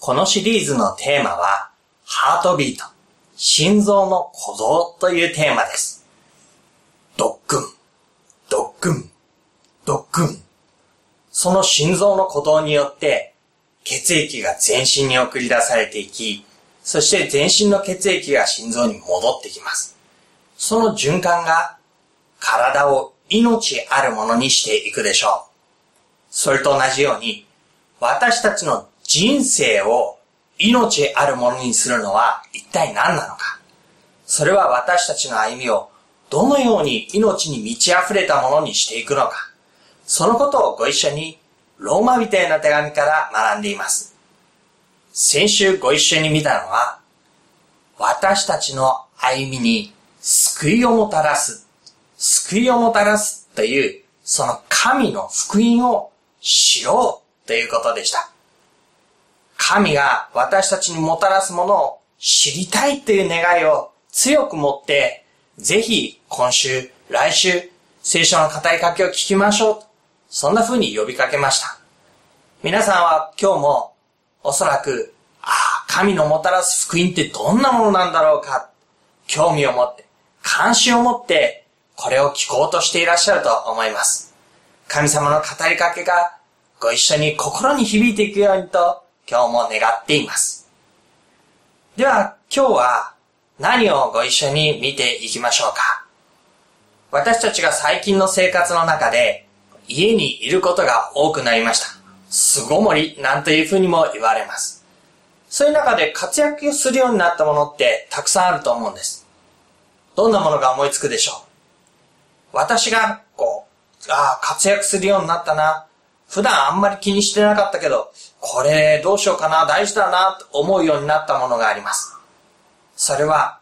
このシリーズのテーマは、ハートビート、心臓の鼓動というテーマです。ドックン、ドックン、ドックン。その心臓の鼓動によって、血液が全身に送り出されていき、そして全身の血液が心臓に戻ってきます。その循環が体を命あるものにしていくでしょう。それと同じように、私たちの人生を命あるものにするのは一体何なのか？それは私たちの歩みをどのように命に満ち溢れたものにしていくのか？そのことをご一緒にローマ人への手紙から学んでいます。先週ご一緒に見たのは、私たちの歩みに救いをもたらす、救いをもたらすという、その神の福音を知ろうということでした。神が私たちにもたらすものを知りたいという願いを強く持って、ぜひ今週、来週、聖書の語りかけを聞きましょう。そんな風に呼びかけました。皆さんは今日もおそらく、ああ、神のもたらす福音ってどんなものなんだろうか、興味を持って、関心を持って、これを聞こうとしていらっしゃると思います。神様の語りかけがご一緒に心に響いていくようにと今日も願っています。では今日は何をご一緒に見ていきましょうか私たちが最近の生活の中で家にいることが多くなりました。巣ごもりなんていうふうにも言われます。そういう中で活躍するようになったものってたくさんあると思うんです。どんなものが思いつくでしょう？私がこう、ああ、活躍するようになったな。普段あんまり気にしてなかったけど、これどうしようかな、大事だな、と思うようになったものがあります。それは、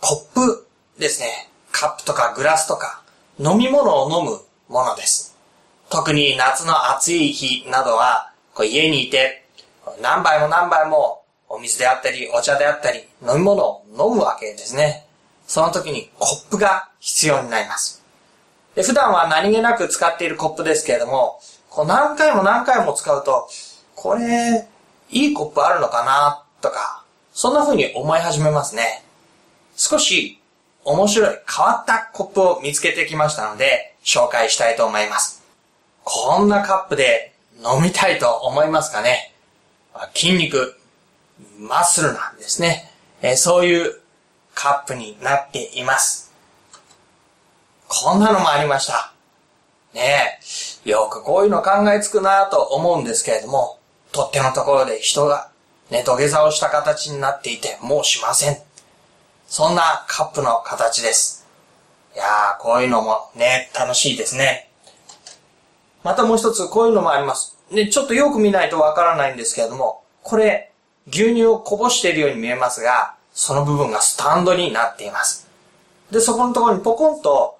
コップですね。カップとかグラスとか、飲み物を飲むものです。特に夏の暑い日などは、こう家にいて、何杯も何杯もお水であったり、お茶であったり、飲み物を飲むわけですね。その時にコップが必要になります。で普段は何気なく使っているコップですけれども、こう何回も何回も使うと、これ、いいコップあるのかなとか、そんな風に思い始めますね。少し面白い変わったコップを見つけてきましたので、紹介したいと思います。こんなカップで飲みたいと思いますかね？筋肉、マッスルなんですね。えそういうカップになっています。こんなのもありました。ねえ、よくこういうの考えつくなと思うんですけれども、取っ手のところで人がね、土下座をした形になっていて、もうしません。そんなカップの形です。いやー、こういうのもね、楽しいですね。またもう一つ、こういうのもあります。ね、ちょっとよく見ないとわからないんですけれども、これ、牛乳をこぼしているように見えますが、その部分がスタンドになっています。で、そこのところにポコンと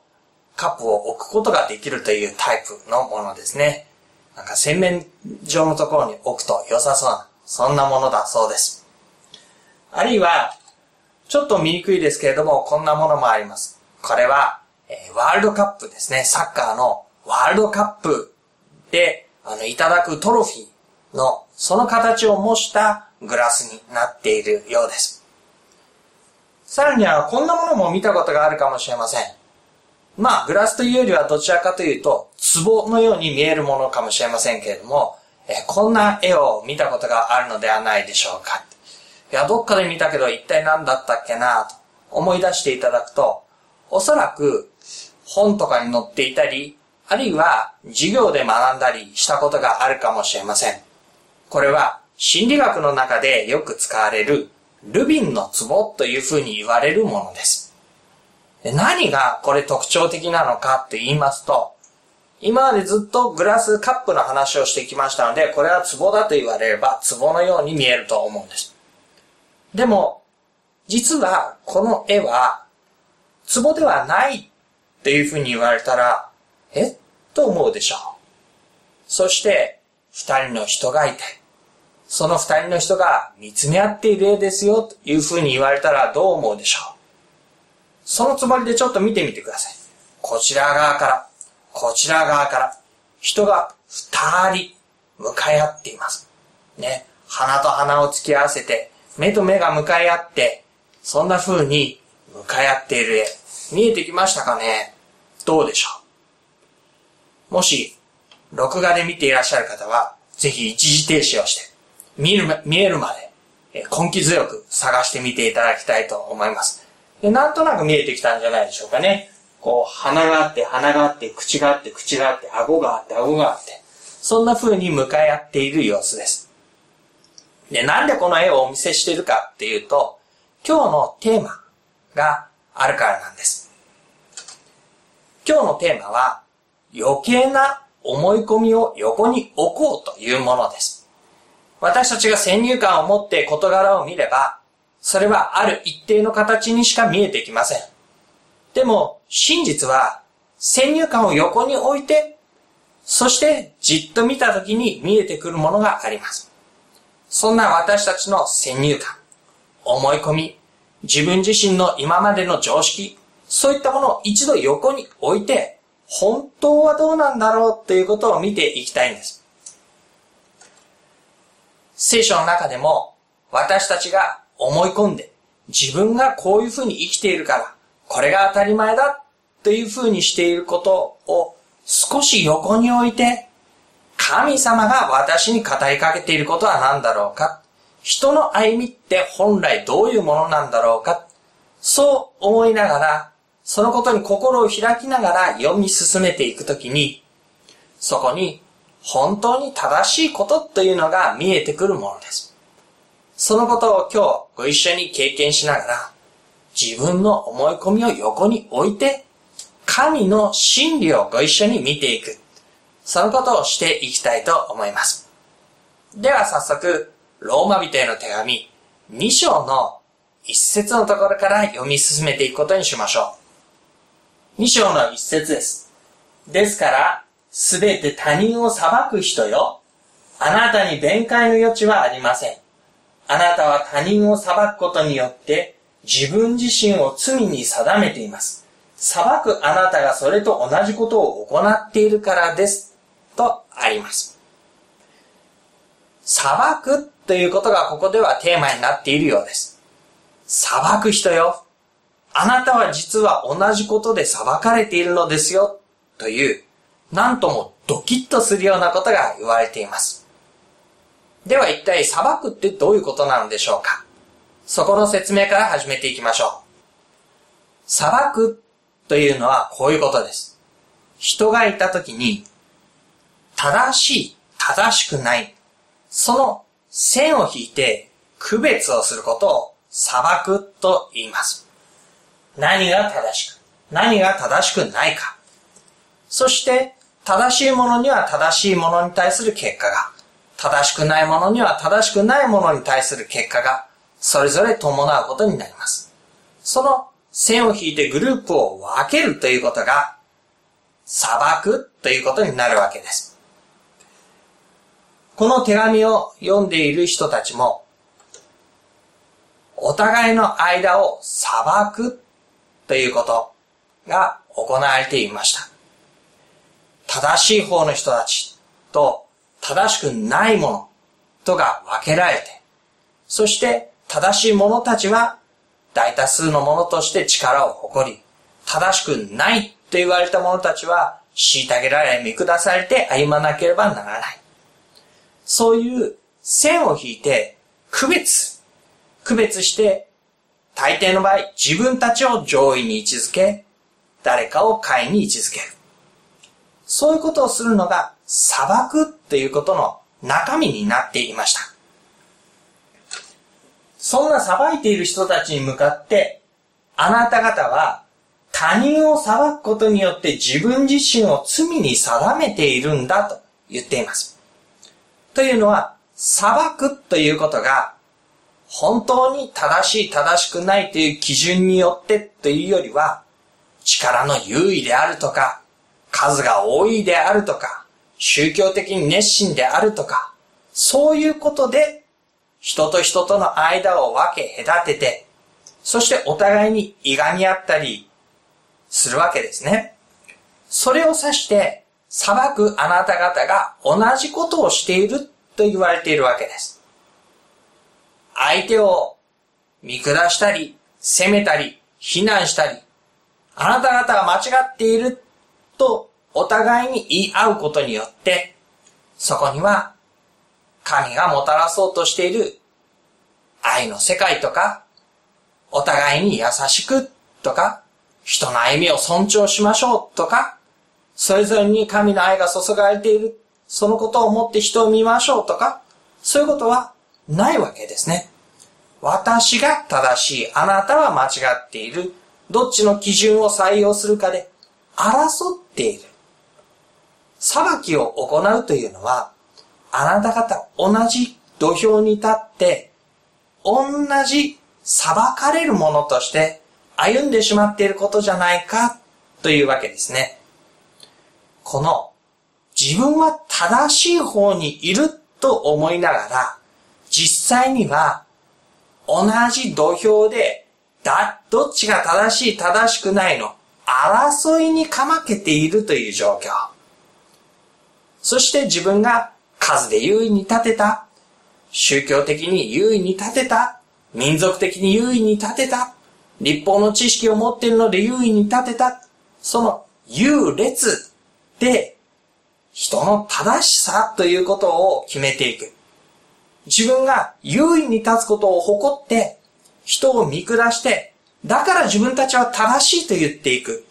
カップを置くことができるというタイプのものですね。なんか洗面所のところに置くと良さそうな、そんなものだそうです。あるいは、ちょっと見にくいですけれども、こんなものもあります。これは、えー、ワールドカップですね。サッカーのワールドカップで、あの、いただくトロフィーの、その形を模したグラスになっているようです。さらには、こんなものも見たことがあるかもしれません。まあ、グラスというよりはどちらかというと、壺のように見えるものかもしれませんけれども、えこんな絵を見たことがあるのではないでしょうか。いや、どっかで見たけど一体何だったっけなと思い出していただくと、おそらく本とかに載っていたり、あるいは授業で学んだりしたことがあるかもしれません。これは心理学の中でよく使われるルビンの壺というふうに言われるものです。何がこれ特徴的なのかって言いますと、今までずっとグラスカップの話をしてきましたので、これは壺だと言われれば壺のように見えると思うんです。でも、実はこの絵は壺ではないっていうふうに言われたら、えと思うでしょう？そして、二人の人がいて、その二人の人が見つめ合っている絵ですよというふうに言われたらどう思うでしょう？そのつもりでちょっと見てみてください。こちら側から、こちら側から、人が二人向かい合っています。ね。鼻と鼻を突き合わせて、目と目が向かい合って、そんな風に向かい合っている絵、見えてきましたかね？どうでしょう？もし、録画で見ていらっしゃる方は、ぜひ一時停止をして、見る、見えるまで、根気強く探してみていただきたいと思います。でなんとなく見えてきたんじゃないでしょうかね。こう、鼻があって、鼻があって、口があって、口があって、顎があって、顎があって、そんな風に向かい合っている様子です。で、なんでこの絵をお見せしてるかっていうと、今日のテーマがあるからなんです。今日のテーマは、余計な思い込みを横に置こうというものです。私たちが先入観を持って事柄を見れば、それはある一定の形にしか見えてきません。でも、真実は、先入観を横に置いて、そしてじっと見た時に見えてくるものがあります。そんな私たちの先入観、思い込み、自分自身の今までの常識、そういったものを一度横に置いて、本当はどうなんだろうということを見ていきたいんです。聖書の中でも私たちが思い込んで自分がこういうふうに生きているからこれが当たり前だというふうにしていることを少し横に置いて神様が私に語りかけていることは何だろうか人の歩みって本来どういうものなんだろうかそう思いながらそのことに心を開きながら読み進めていくときに、そこに本当に正しいことというのが見えてくるものです。そのことを今日ご一緒に経験しながら、自分の思い込みを横に置いて、神の真理をご一緒に見ていく。そのことをしていきたいと思います。では早速、ローマ人への手紙2章の一節のところから読み進めていくことにしましょう。2章の一節です。ですから、すべて他人を裁く人よ。あなたに弁解の余地はありません。あなたは他人を裁くことによって自分自身を罪に定めています。裁くあなたがそれと同じことを行っているからです。とあります。裁くということがここではテーマになっているようです。裁く人よ。あなたは実は同じことで裁かれているのですよ、という、なんともドキッとするようなことが言われています。では一体裁くってどういうことなのでしょうか？そこの説明から始めていきましょう。裁くというのはこういうことです。人がいたときに、正しい、正しくない、その線を引いて区別をすることを裁くと言います。何が正しく、何が正しくないか。そして、正しいものには正しいものに対する結果が、正しくないものには正しくないものに対する結果が、それぞれ伴うことになります。その線を引いてグループを分けるということが、裁くということになるわけです。この手紙を読んでいる人たちも、お互いの間を裁くということが行われていました。正しい方の人たちと正しくないものとが分けられて、そして正しい者たちは大多数の者として力を誇り、正しくないと言われた者たちは虐げられ、見下されて歩まなければならない。そういう線を引いて区別、区別して大抵の場合、自分たちを上位に位置づけ、誰かを下位に位置づける。そういうことをするのが、裁くっていうことの中身になっていました。そんな裁いている人たちに向かって、あなた方は他人を裁くことによって自分自身を罪に定めているんだと言っています。というのは、裁くということが本当に正しい正しくないという基準によってというよりは、力の優位であるとか、数が多いであるとか、宗教的に熱心であるとか、そういうことで、人と人との間を分け隔てて、そしてお互いにいがみ合ったりするわけですね。それを指して、裁くあなた方が同じことをしていると言われているわけです。相手を見下したり、責めたり、非難したり、あなた方が間違っているとお互いに言い合うことによって、そこには神がもたらそうとしている愛の世界とか、お互いに優しくとか、人の歩みを尊重しましょうとか、それぞれに神の愛が注がれている、そのことを思って人を見ましょうとか、そういうことはないわけですね。私が正しい、あなたは間違っている、どっちの基準を採用するかで争っている。裁きを行うというのは、あなた方同じ土俵に立って、同じ裁かれるものとして歩んでしまっていることじゃないかというわけですね。この自分は正しい方にいると思いながら、実際には同じ土俵でだ、どっちが正しい正しくないの争いにかまけているという状況。そして自分が数で優位に立てた、宗教的に優位に立てた、民族的に優位に立てた、立法の知識を持っているので優位に立てた、その優劣で人の正しさということを決めていく。自分が優位に立つことを誇って人を見下して、だから自分たちは正しいと言っていく。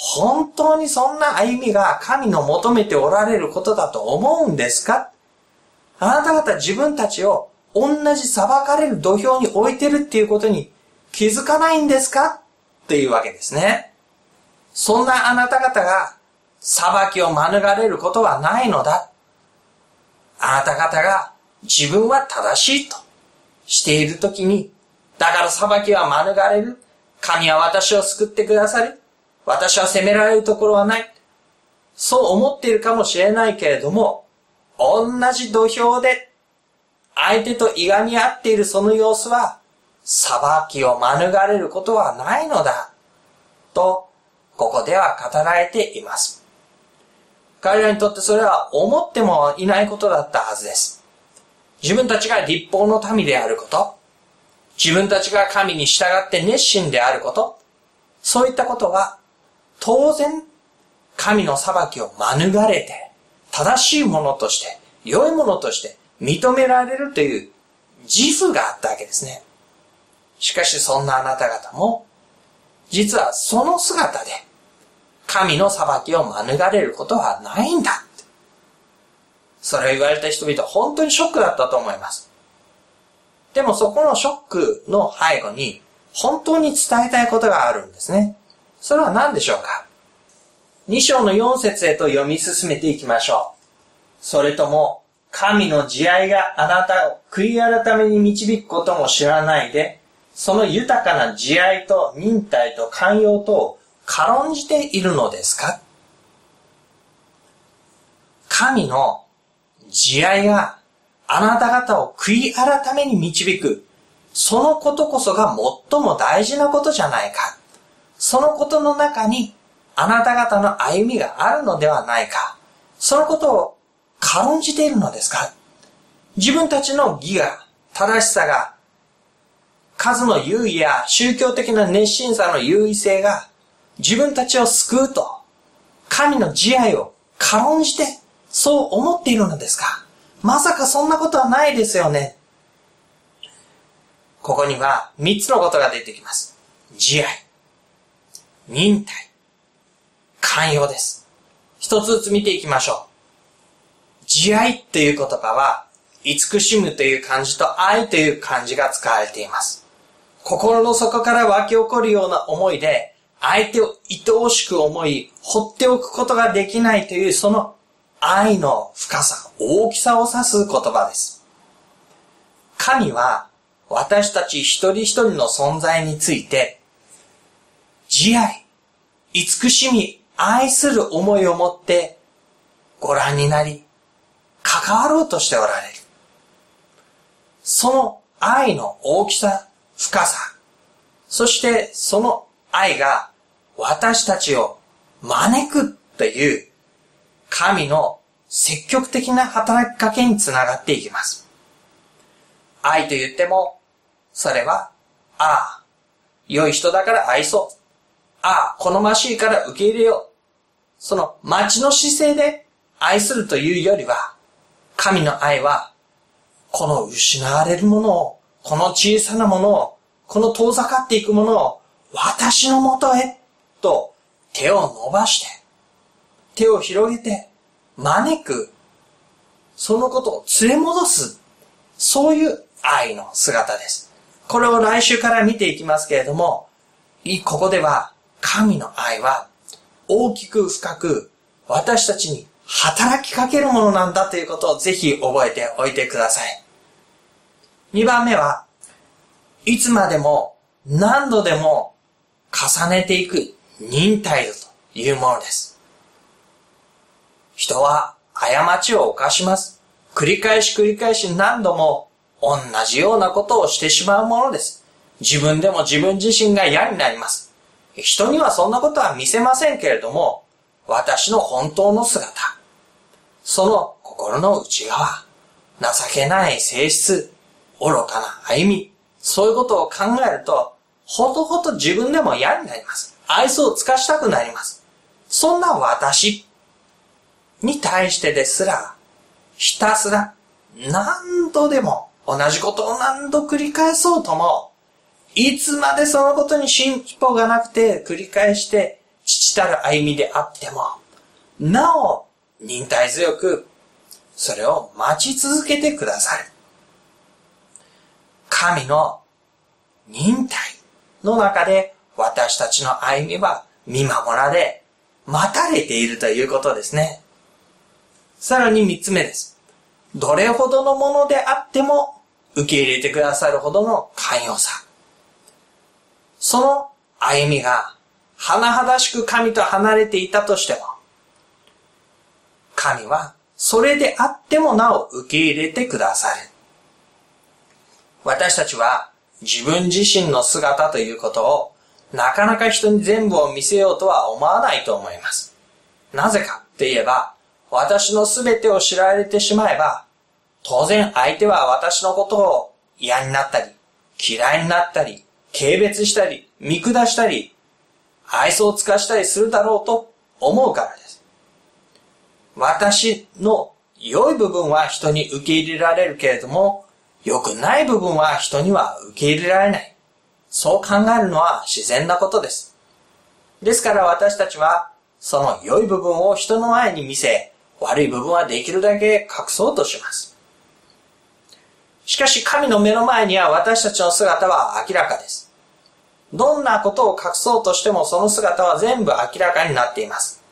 本当にそんな歩みが神の求めておられることだと思うんですか？あなた方自分たちを同じ裁かれる土俵に置いてるっていうことに気づかないんですか？っていうわけですね。そんなあなた方が裁きを免れることはないのだ。あなた方が自分は正しいとしているときに、だから裁きは免れる。神は私を救ってくださる。私は責められるところはない。そう思っているかもしれないけれども、同じ土俵で相手といがみ合っているその様子は、裁きを免れることはないのだ。と、ここでは語られています。彼らにとってそれは思ってもいないことだったはずです。自分たちが立法の民であること、自分たちが神に従って熱心であること、そういったことは当然、神の裁きを免れて、正しいものとして、良いものとして認められるという自負があったわけですね。しかしそんなあなた方も、実はその姿で、神の裁きを免れることはないんだ。それを言われた人々は本当にショックだったと思います。でもそこのショックの背後に、本当に伝えたいことがあるんですね。それは何でしょうか ?2 章の4節へと読み進めていきましょう。それとも、神の慈愛があなたを悔い改めに導くことも知らないで、その豊かな慈愛と忍耐と寛容とを軽んじているのですか？神の慈愛があなた方を悔い改めに導く、そのことこそが最も大事なことじゃないか。そのことの中にあなた方の歩みがあるのではないか。そのことを軽んじているのですか？自分たちの義が、正しさが、数の優位や宗教的な熱心さの優位性が自分たちを救うと、神の慈愛を軽んじてそう思っているのですか？まさかそんなことはないですよね。ここには三つのことが出てきます。慈愛。忍耐、寛容です。一つずつ見ていきましょう。慈愛という言葉は、慈しむという漢字と愛という漢字が使われています。心の底から湧き起こるような思いで、相手を愛おしく思い、放っておくことができないというその愛の深さ、大きさを指す言葉です。神は私たち一人一人の存在について慈愛、慈しみ、愛する思いを持ってご覧になり、関わろうとしておられる。その愛の大きさ、深さ、そしてその愛が私たちを招くという神の積極的な働きかけにつながっていきます。愛と言っても、それは、ああ、良い人だから愛そう。ああ、好ましいから受け入れよう。その待ちの姿勢で愛するというよりは、神の愛は、この失われるものを、この小さなものを、この遠ざかっていくものを、私のもとへ、と手を伸ばして、手を広げて、招く、そのことを連れ戻す、そういう愛の姿です。これを来週から見ていきますけれども、ここでは神の愛は大きく深く私たちに働きかけるものなんだということをぜひ覚えておいてください。2番目は、いつまでも何度でも重ねていく忍耐度というものです。人は過ちを犯します。繰り返し繰り返し何度も同じようなことをしてしまうものです。自分でも自分自身が嫌になります。人にはそんなことは見せませんけれども、私の本当の姿、その心の内側、情けない性質、愚かな歩み、そういうことを考えると、ほとほと自分でも嫌になります。愛想を尽かしたくなります。そんな私に対してですら、ひたすら何度でも同じことを何度繰り返そうとも、いつまでそのことに進歩がなくて繰り返して父たる歩みであっても、なお忍耐強くそれを待ち続けてくださる。神の忍耐の中で私たちの歩みは見守られ、待たれているということですね。さらに三つ目です。どれほどのものであっても受け入れてくださるほどの寛容さ。その歩みが、甚だしく神と離れていたとしても、神はそれであってもなお受け入れてくださる。私たちは自分自身の姿ということをなかなか人に全部を見せようとは思わないと思います。なぜかって言えば、私の全てを知られてしまえば、当然相手は私のことを嫌になったり、嫌いになったり、軽蔑したり、見下したり、愛想を尽かしたりするだろうと思うからです。私の良い部分は人に受け入れられるけれども、良くない部分は人には受け入れられない。そう考えるのは自然なことです。ですから私たちは、その良い部分を人の前に見せ、悪い部分はできるだけ隠そうとします。しかし神の目の前には私たちの姿は明らかです。どんなことを隠そうとしてもその姿は全部明らかになっています。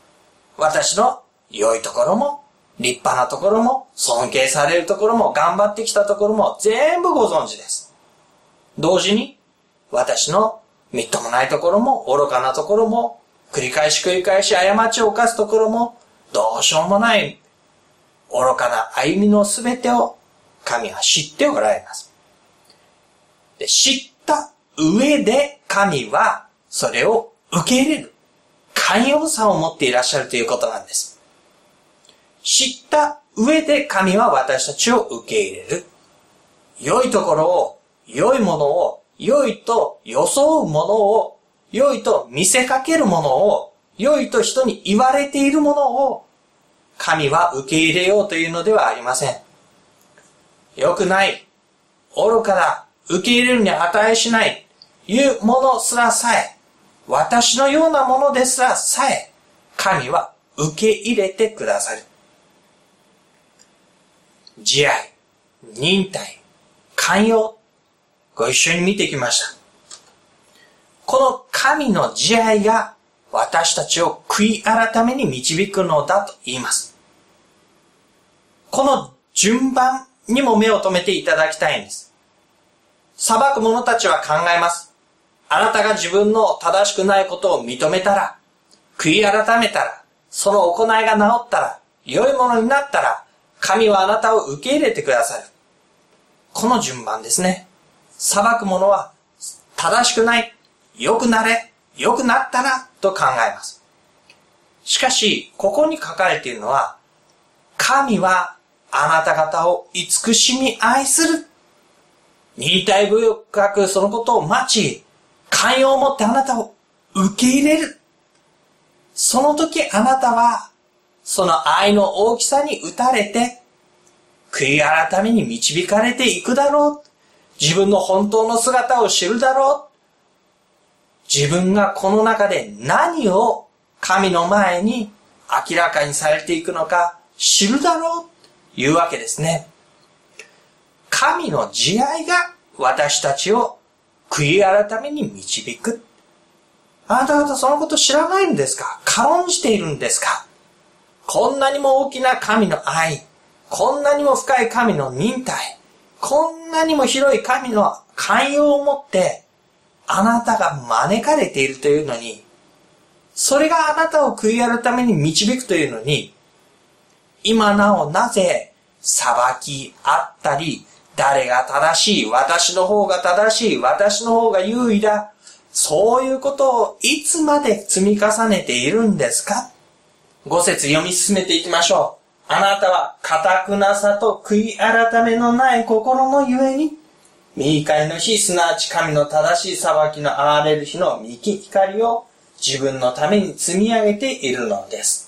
私の良いところも、立派なところも、尊敬されるところも、頑張ってきたところも全部ご存知です。同時に、私のみっともないところも、愚かなところも、繰り返し繰り返し過ちを犯すところも、どうしようもない愚かな歩みのすべてを神は知っておられます。で知った上で神はそれを受け入れる。寛容さを持っていらっしゃるということなんです。知った上で神は私たちを受け入れる。良いところを、良いものを、良いと装うものを、良いと見せかけるものを、良いと人に言われているものを、神は受け入れようというのではありません。良くない、愚かだ、受け入れるに値しない、いうものすらさえ、私のようなものですらさえ、神は受け入れてくださる。慈愛、忍耐、寛容、ご一緒に見てきました。この神の慈愛が私たちを悔い改めに導くのだと言います。この順番にも目を留めていただきたいんです。裁く者たちは考えます。あなたが自分の正しくないことを認めたら、悔い改めたら、その行いが治ったら、良いものになったら、神はあなたを受け入れてくださる。この順番ですね。裁く者は、正しくない、良くなれ、良くなったら、と考えます。しかし、ここに書かれているのは、神はあなた方を慈しみ愛する忍耐深くそのことを待ち、寛容を持ってあなたを受け入れる。その時あなたは、その愛の大きさに打たれて、悔い改めに導かれていくだろう。自分の本当の姿を知るだろう。自分がこの中で何を神の前に明らかにされていくのか知るだろういうわけですね。神の慈愛が私たちを悔い改めに導く。あなた方そのこと知らないんですか？軽んじているんですか？こんなにも大きな神の愛、こんなにも深い神の忍耐、こんなにも広い神の寛容を持って、あなたが招かれているというのに、それがあなたを悔い改めに導くというのに、今なおなぜ裁きあったり、誰が正しい、私の方が正しい、私の方が優位だ、そういうことをいつまで積み重ねているんですか？五節読み進めていきましょう。あなたは、堅くなさと悔い改めのない心のゆえに、右会の日、すなわち神の正しい裁きの憐れる日の右光を自分のために積み上げているのです。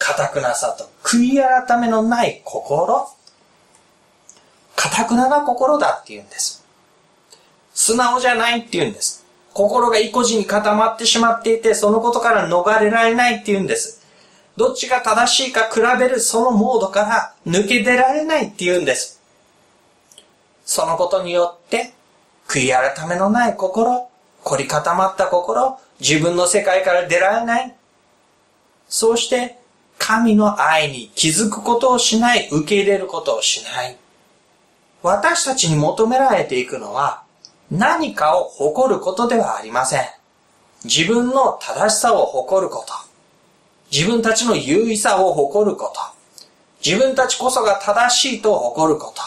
堅くなさと悔い改めのない心。堅くなな心だって言うんです。素直じゃないって言うんです。心が意固地に固まってしまっていて、そのことから逃れられないって言うんです。どっちが正しいか比べるそのモードから抜け出られないって言うんです。そのことによって、悔い改めのない心、凝り固まった心、自分の世界から出られない。そうして、神の愛に気づくことをしない、受け入れることをしない。私たちに求められていくのは、何かを誇ることではありません。自分の正しさを誇ること。自分たちの優位さを誇ること。自分たちこそが正しいと誇ること。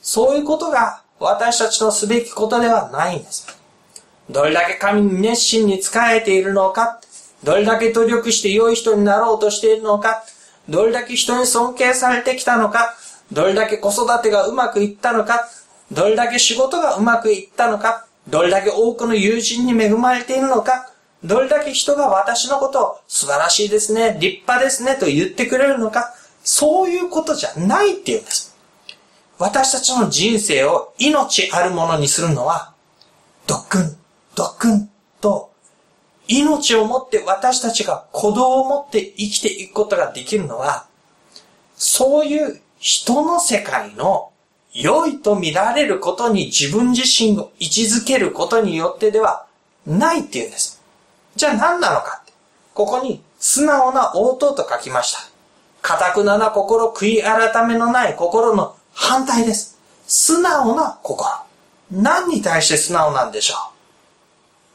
そういうことが私たちのすべきことではないんです。どれだけ神に熱心に仕えているのか、どれだけ努力して良い人になろうとしているのか、どれだけ人に尊敬されてきたのか、どれだけ子育てがうまくいったのか、どれだけ仕事がうまくいったのか、どれだけ多くの友人に恵まれているのか、どれだけ人が私のことを素晴らしいですね、立派ですねと言ってくれるのか、そういうことじゃないっていうんです。私たちの人生を命あるものにするのは、特訓、特訓と、命をもって私たちが鼓動を持って生きていくことができるのは、そういう人の世界の良いと見られることに自分自身を位置づけることによってではないっていうんです。じゃあ何なのかってここに素直な応答と書きました。堅くなな心、悔い改めのない心の反対です。素直な心。何に対して素直なんでしょう？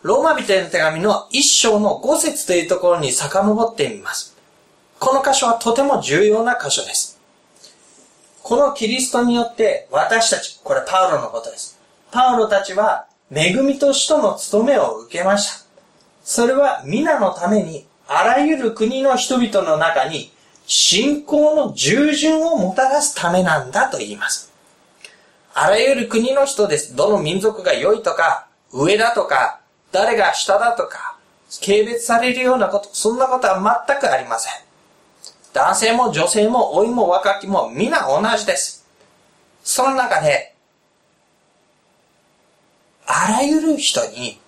ローマ人への手紙の一章の五節というところに遡ってみます。この箇所はとても重要な箇所です。このキリストによって私たち、これパウロのことです。パウロたちは恵みと使徒の務めを受けました。それは皆のためにあらゆる国の人々の中に信仰の従順をもたらすためなんだと言います。あらゆる国の人です。どの民族が良いとか、上だとか、誰が下だとか、軽蔑されるようなこと、そんなことは全くありません。男性も女性も老いも若きも皆同じです。その中で、あらゆる人に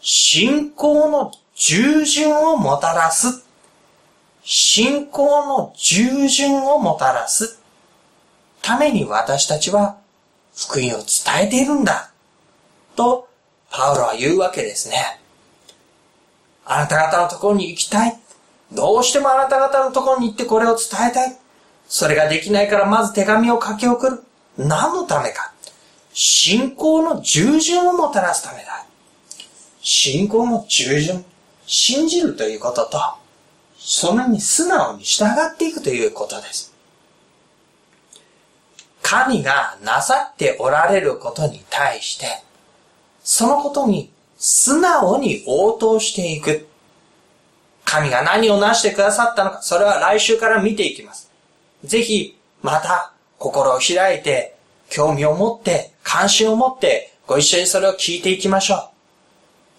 信仰の従順をもたらす。信仰の従順をもたらすために私たちは福音を伝えているんだ。と、パウロは言うわけですね。あなた方のところに行きたい。どうしてもあなた方のところに行ってこれを伝えたい。それができないからまず手紙を書き送る。何のためか。信仰の従順をもたらすためだ。信仰の従順。信じるということと、そんなに素直に従っていくということです。神がなさっておられることに対して、そのことに素直に応答していく。神が何を成してくださったのか、それは来週から見ていきます。ぜひ、また、心を開いて、興味を持って関心を持ってご一緒にそれを聞いていきましょ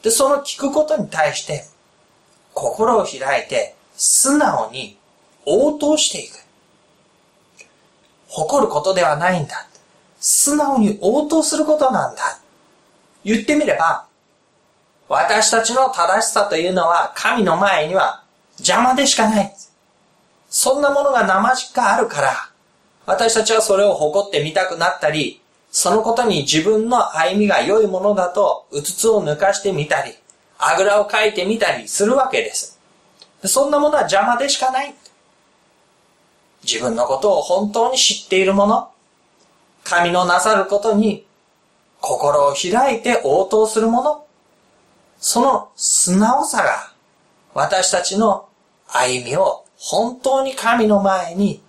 う。で、その聞くことに対して、心を開いて、素直に応答していく。誇ることではないんだ。素直に応答することなんだ。言ってみれば、私たちの正しさというのは神の前には邪魔でしかない。そんなものが生じかあるから、私たちはそれを誇ってみたくなったり、そのことに自分の歩みが良いものだと、うつつを抜かしてみたり、あぐらをかいてみたりするわけです。そんなものは邪魔でしかない。自分のことを本当に知っているもの、神のなさることに心を開いて応答するもの、その素直さが私たちの歩みを本当に神の前に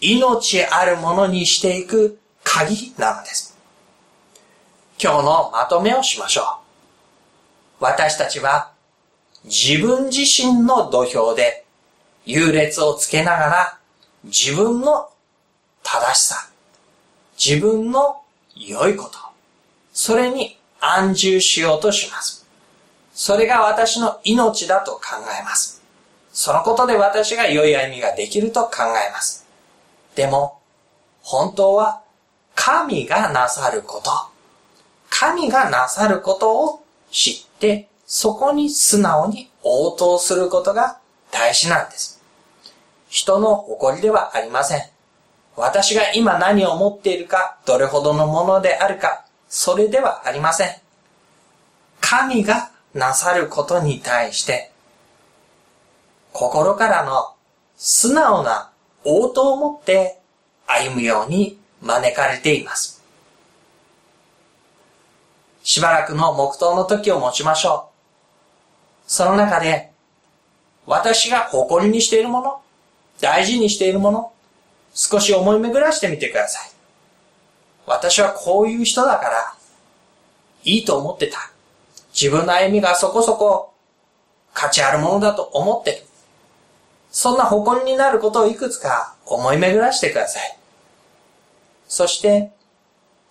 命あるものにしていく鍵なのです。今日のまとめをしましょう。私たちは自分自身の土俵で優劣をつけながら自分の正しさ、自分の良いこと、それに安住しようとします。それが私の命だと考えます。そのことで私が良い歩みができると考えます。でも、本当は神がなさること、神がなさることを知って、そこに素直に応答することが大事なんです。人の誇りではありません。私が今何を持っているか、どれほどのものであるか、それではありません。神がなさることに対して、心からの素直な応答を持って歩むように招かれています。しばらくの黙祷の時を持ちましょう。その中で、私が誇りにしているもの、大事にしているもの、少し思い巡らしてみてください。私はこういう人だから、いいと思ってた。自分の歩みがそこそこ価値あるものだと思ってる。そんな誇りになることをいくつか思い巡らしてください。そして、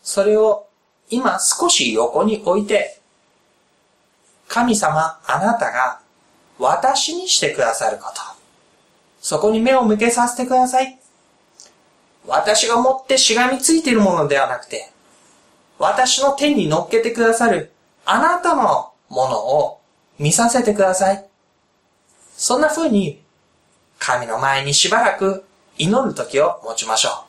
それを今少し横に置いて、神様あなたが私にしてくださること。そこに目を向けさせてください。私が持ってしがみついているものではなくて、私の手に乗っけてくださるあなたのものを見させてください。そんな風に神の前にしばらく祈る時を持ちましょう。